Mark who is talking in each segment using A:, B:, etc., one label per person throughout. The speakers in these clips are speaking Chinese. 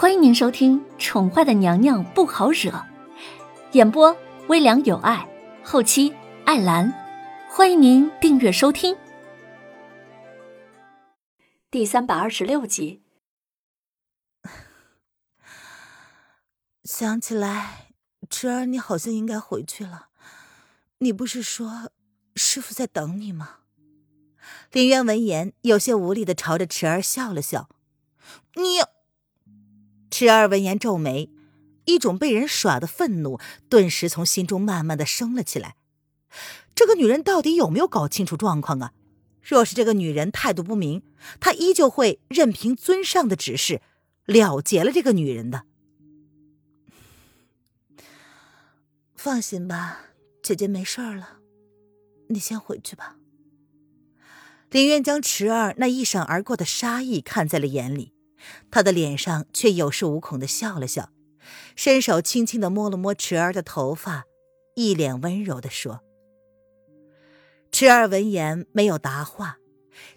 A: 欢迎您收听《宠坏的娘娘不好惹》，演播微凉有爱，后期艾兰。欢迎您订阅收听。第三百二十六集。
B: 想起来，池儿，你好像应该回去了。你不是说师傅在等你吗？林渊闻言，有些无力的朝着池儿笑了笑。你，池儿闻言皱眉，一种被人耍的愤怒顿时从心中慢慢的升了起来。这个女人到底有没有搞清楚状况啊？若是这个女人态度不明，他依旧会任凭尊上的指示了结了这个女人的。放心吧，姐姐没事了，你先回去吧。林渊将池儿那一闪而过的杀意看在了眼里，他的脸上却有恃无恐的笑了笑，伸手轻轻的摸了摸池儿的头发，一脸温柔的说：“池儿闻言没有答话，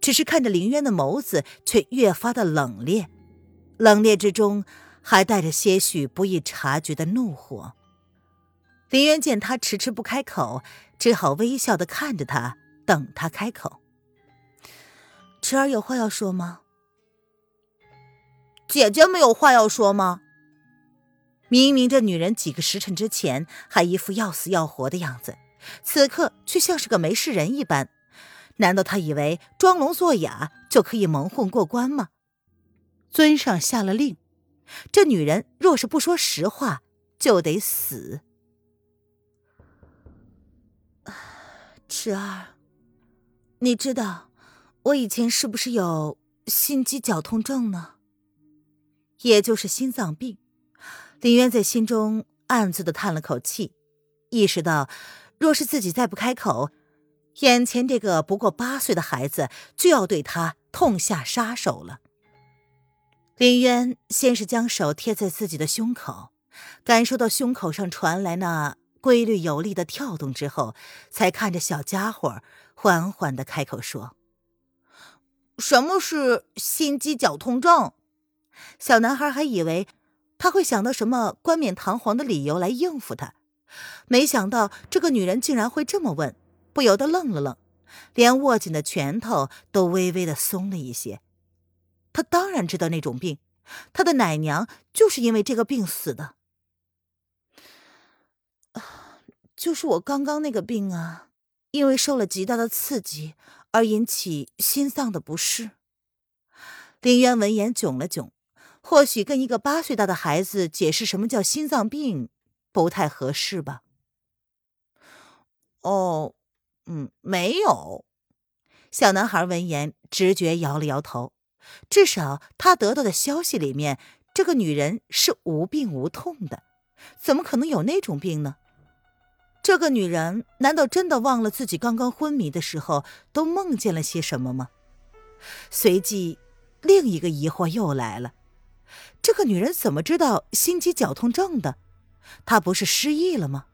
B: 只是看着林渊的眸子，却越发的冷冽，冷冽之中还带着些许不易察觉的怒火。”林渊见他迟迟不开口，只好微笑的看着他，等他开口。池儿有话要说吗？姐姐没有话要说吗？明明这女人几个时辰之前还一副要死要活的样子，此刻却像是个没事人一般。难道她以为装聋作哑就可以蒙混过关吗？尊上下了令，这女人若是不说实话，就得死。池儿，你知道？我以前是不是有心肌绞痛症呢？也就是心脏病。林渊在心中暗自的叹了口气，意识到，若是自己再不开口，眼前这个不过八岁的孩子就要对他痛下杀手了。林渊先是将手贴在自己的胸口，感受到胸口上传来那规律有力的跳动之后，才看着小家伙缓缓的开口说。什么是心肌绞痛症？小男孩还以为他会想到什么冠冕堂皇的理由来应付他，没想到这个女人竟然会这么问，不由得愣了愣，连握紧的拳头都微微的松了一些。他当然知道那种病，他的奶娘就是因为这个病死的。就是我刚刚那个病啊，因为受了极大的刺激。而引起心脏的不适。林渊闻言囧了囧，或许跟一个八岁大的孩子解释什么叫心脏病不太合适吧。哦，嗯，没有。小男孩闻言直觉摇了摇头，至少他得到的消息里面，这个女人是无病无痛的，怎么可能有那种病呢？这个女人难道真的忘了自己刚刚昏迷的时候都梦见了些什么吗？随即，另一个疑惑又来了：这个女人怎么知道心肌绞痛症的？她不是失忆了吗？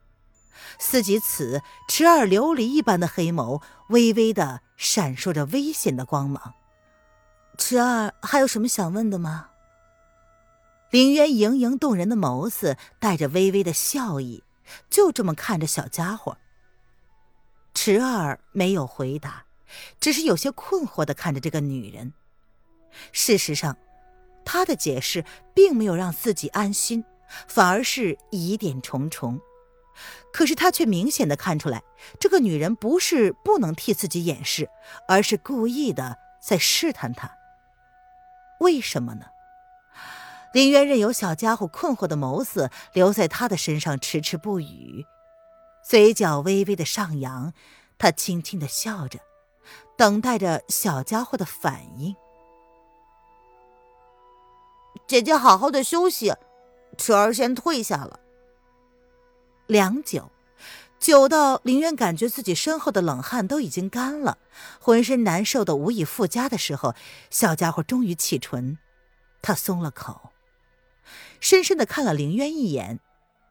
B: 思及此，池儿琉璃一般的黑眸微微的闪烁着危险的光芒。池儿还有什么想问的吗？林渊盈盈动人的眸子带着微微的笑意。就这么看着小家伙，池儿没有回答，只是有些困惑的看着这个女人。事实上，他的解释并没有让自己安心，反而是疑点重重。可是他却明显的看出来，这个女人不是不能替自己掩饰，而是故意的在试探他。为什么呢？林渊任由小家伙困惑的眸子留在他的身上，迟迟不语，嘴角微微的上扬，他轻轻的笑着，等待着小家伙的反应。姐姐好好的休息，池儿先退下了。良久，久到林渊感觉自己身后的冷汗都已经干了，浑身难受的无以复加的时候，小家伙终于启唇，他松了口。深深的看了林渊一眼，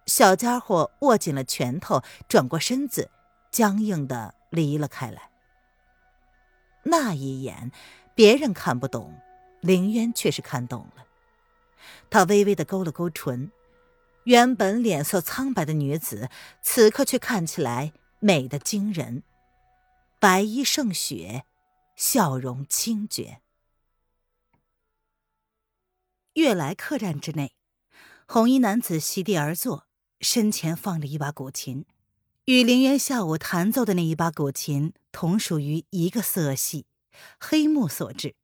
B: 小家伙握紧了拳头，转过身子，僵硬的离了开来。那一眼，别人看不懂，林渊却是看懂了。他微微的勾了勾唇，原本脸色苍白的女子，此刻却看起来美得惊人，白衣胜雪，笑容清绝。悦来客栈之内，红衣男子席地而坐，身前放着一把古琴，与林渊下午弹奏的那一把古琴同属于一个色系，黑木所制。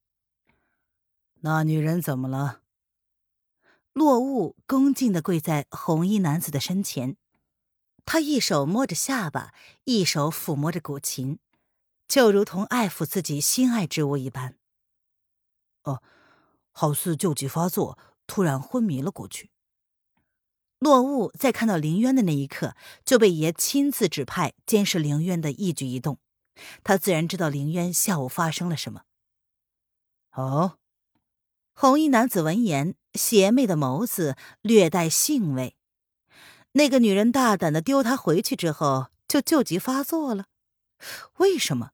C: 那女人怎么了？
B: 落雾恭敬的跪在红衣男子的身前，他一手摸着下巴，一手抚摸着古琴，就如同爱抚自己心爱之物一般。
C: 哦，好似旧疾发作，突然昏迷了过去。
B: 落雾在看到林渊的那一刻，就被爷亲自指派监视林渊的一举一动，他自然知道林渊下午发生了什么。
C: 哦。
B: 红衣男子闻言，邪魅的眸子略带兴味。那个女人大胆的丢他回去之后，就旧疾发作了。为什么？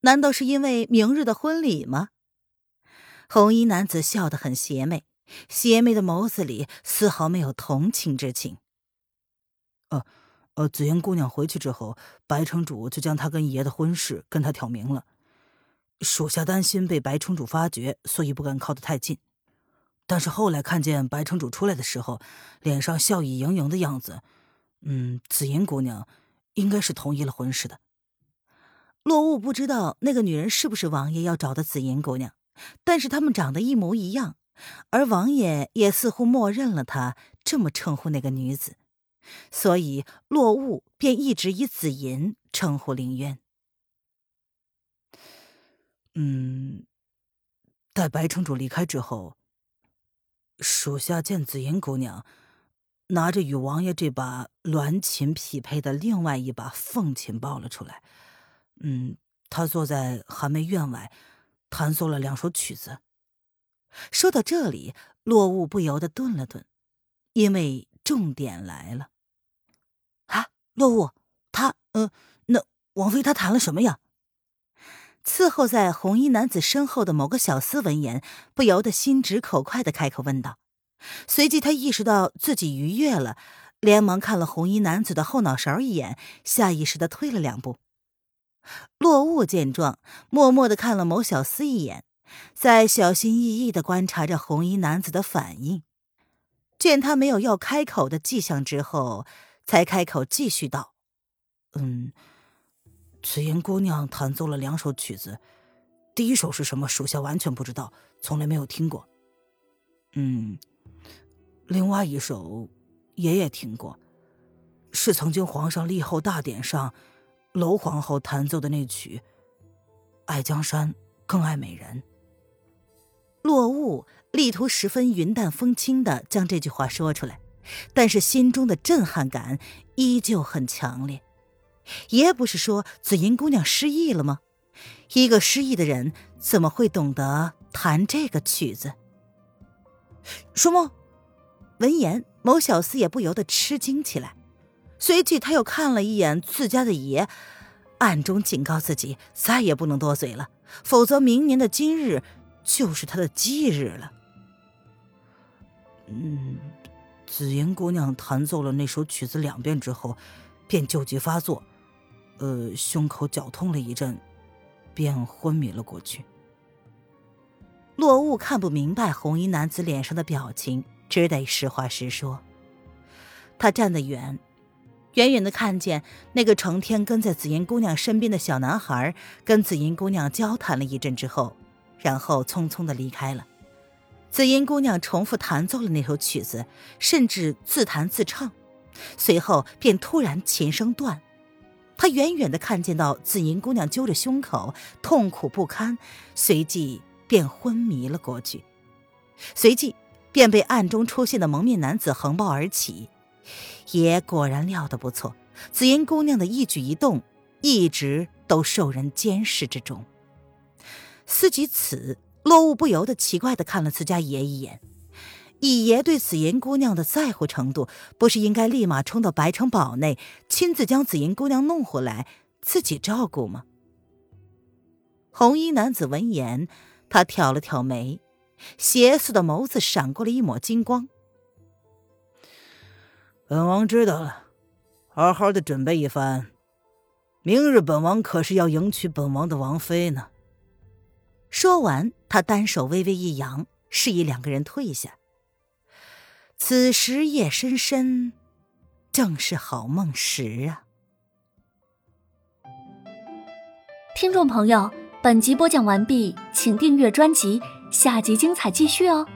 B: 难道是因为明日的婚礼吗？红衣男子笑得很邪魅，邪魅的眸子里丝毫没有同情之情。
C: 呃，呃，紫嫣姑娘回去之后，白城主就将她跟爷的婚事跟他挑明了。属下担心被白城主发觉，所以不敢靠得太近。但是后来看见白城主出来的时候，脸上笑意盈盈的样子，嗯，紫银姑娘应该是同意了婚事的。
B: 落雾不知道那个女人是不是王爷要找的紫银姑娘，但是他们长得一模一样，而王爷也似乎默认了她这么称呼那个女子，所以落雾便一直以紫银称呼林渊。
C: 嗯，待白城主离开之后，属下见紫银姑娘拿着与王爷这把鸾琴匹配的另外一把凤琴抱了出来。嗯，她坐在寒梅院外，弹奏了两首曲子。
B: 说到这里，落雾不由得顿了顿，因为重点来了。啊，落雾，他，嗯，那王妃她弹了什么呀？伺候在红衣男子身后的某个小厮闻言，不由得心直口快的开口问道。随即他意识到自己逾越了，连忙看了红衣男子的后脑勺一眼，下意识的退了两步。落雾见状，默默的看了某小厮一眼，在小心翼翼的观察着红衣男子的反应。见他没有要开口的迹象之后，才开口继续道：“
C: 嗯。”紫妍姑娘弹奏了两首曲子，第一首是什么？属下完全不知道，从来没有听过。嗯，另外一首，爷爷听过，是曾经皇上立后大典上，娄皇后弹奏的那曲《爱江山更爱美人》。
B: 落雾力图十分云淡风轻的将这句话说出来，但是心中的震撼感依旧很强烈。爷不是说紫银姑娘失忆了吗？一个失忆的人怎么会懂得弹这个曲子？什么？闻言，某小厮也不由得吃惊起来，随即他又看了一眼自家的爷，暗中警告自己再也不能多嘴了，否则明年的今日就是他的忌日了。
C: 嗯，紫银姑娘弹奏了那首曲子两遍之后，便旧疾发作。呃，胸口绞痛了一阵，便昏迷了过去。
B: 落雾看不明白红衣男子脸上的表情，只得实话实说。他站得远，远远的看见那个成天跟在紫银姑娘身边的小男孩，跟紫银姑娘交谈了一阵之后，然后匆匆的离开了。紫银姑娘重复弹奏了那首曲子，甚至自弹自唱，随后便突然琴声断。他远远的看见到紫银姑娘揪着胸口，痛苦不堪，随即便昏迷了过去。随即便被暗中出现的蒙面男子横抱而起。爷果然料得不错，紫银姑娘的一举一动一直都受人监视之中。思及此，落雾不由得奇怪的看了自家爷一眼。以爷对紫银姑娘的在乎程度，不是应该立马冲到白城堡内，亲自将紫银姑娘弄回来，自己照顾吗？红衣男子闻言，他挑了挑眉，邪肆的眸子闪过了一抹金光。
C: 本王知道了，好好的准备一番。明日本王可是要迎娶本王的王妃呢。
B: 说完，他单手微微一扬，示意两个人退下。此时夜深深，正是好梦时啊。
A: 听众朋友，本集播讲完毕，请订阅专辑，下集精彩继续哦。